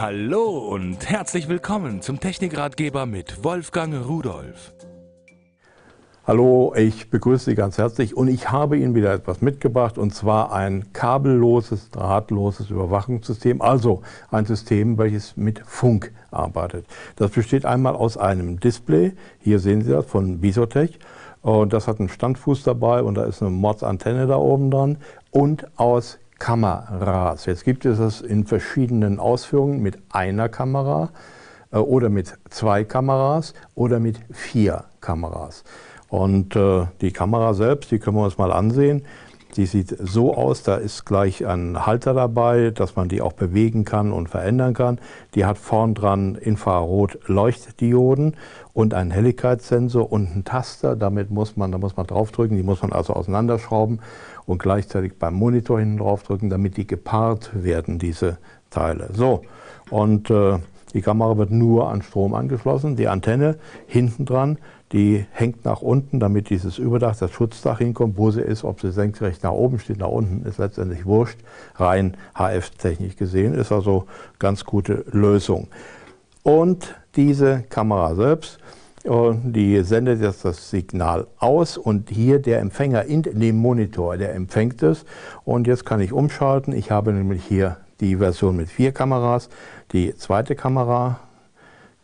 Hallo und herzlich willkommen zum Technikratgeber mit Wolfgang Rudolf. Hallo, ich begrüße Sie ganz herzlich und ich habe Ihnen wieder etwas mitgebracht und zwar ein kabelloses, drahtloses Überwachungssystem, also ein System, welches mit Funk arbeitet. Das besteht einmal aus einem Display, hier sehen Sie das von Bisotech und das hat einen Standfuß dabei und da ist eine Mordsantenne da oben dran und aus Kameras. Jetzt gibt es das in verschiedenen Ausführungen mit einer Kamera äh, oder mit zwei Kameras oder mit vier Kameras. Und äh, die Kamera selbst, die können wir uns mal ansehen. Die sieht so aus, da ist gleich ein Halter dabei, dass man die auch bewegen kann und verändern kann. Die hat vorn dran Infrarot-Leuchtdioden und einen Helligkeitssensor und einen Taster. Damit muss man, da muss man draufdrücken, die muss man also auseinanderschrauben und gleichzeitig beim Monitor hinten draufdrücken, damit die gepaart werden, diese Teile. So, und äh, die Kamera wird nur an Strom angeschlossen. Die Antenne hinten dran, die hängt nach unten, damit dieses Überdach, das Schutzdach hinkommt. Wo sie ist, ob sie senkrecht nach oben steht, nach unten, ist letztendlich wurscht. Rein HF-technisch gesehen ist also ganz gute Lösung. Und diese Kamera selbst, äh, die sendet jetzt das Signal aus und hier der Empfänger in dem Monitor, der empfängt es. Und jetzt kann ich umschalten. Ich habe nämlich hier die Version mit vier Kameras. Die zweite Kamera,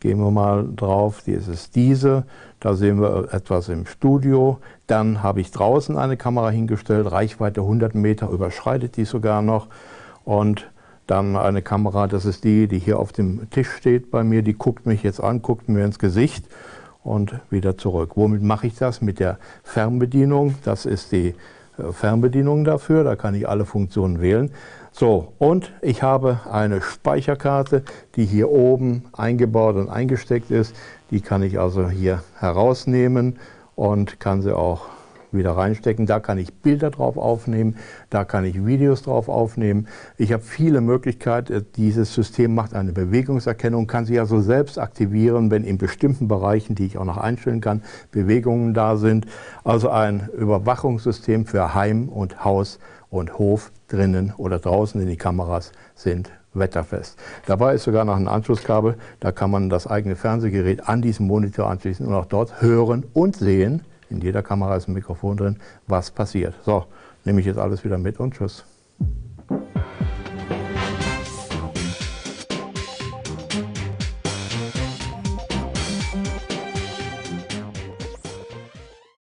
gehen wir mal drauf, die ist es diese. Da sehen wir etwas im Studio. Dann habe ich draußen eine Kamera hingestellt, Reichweite 100 Meter, überschreitet die sogar noch. Und dann eine Kamera, das ist die, die hier auf dem Tisch steht bei mir, die guckt mich jetzt an, guckt mir ins Gesicht und wieder zurück. Womit mache ich das? Mit der Fernbedienung. Das ist die Fernbedienung dafür, da kann ich alle Funktionen wählen. So, und ich habe eine Speicherkarte, die hier oben eingebaut und eingesteckt ist. Die kann ich also hier herausnehmen und kann sie auch wieder reinstecken. Da kann ich Bilder drauf aufnehmen, da kann ich Videos drauf aufnehmen. Ich habe viele Möglichkeiten. Dieses System macht eine Bewegungserkennung, kann sich also selbst aktivieren, wenn in bestimmten Bereichen, die ich auch noch einstellen kann, Bewegungen da sind. Also ein Überwachungssystem für Heim und Haus und Hof drinnen oder draußen in die Kameras sind wetterfest. Dabei ist sogar noch ein Anschlusskabel, da kann man das eigene Fernsehgerät an diesen Monitor anschließen und auch dort hören und sehen, in jeder Kamera ist ein Mikrofon drin, was passiert. So, nehme ich jetzt alles wieder mit und tschüss.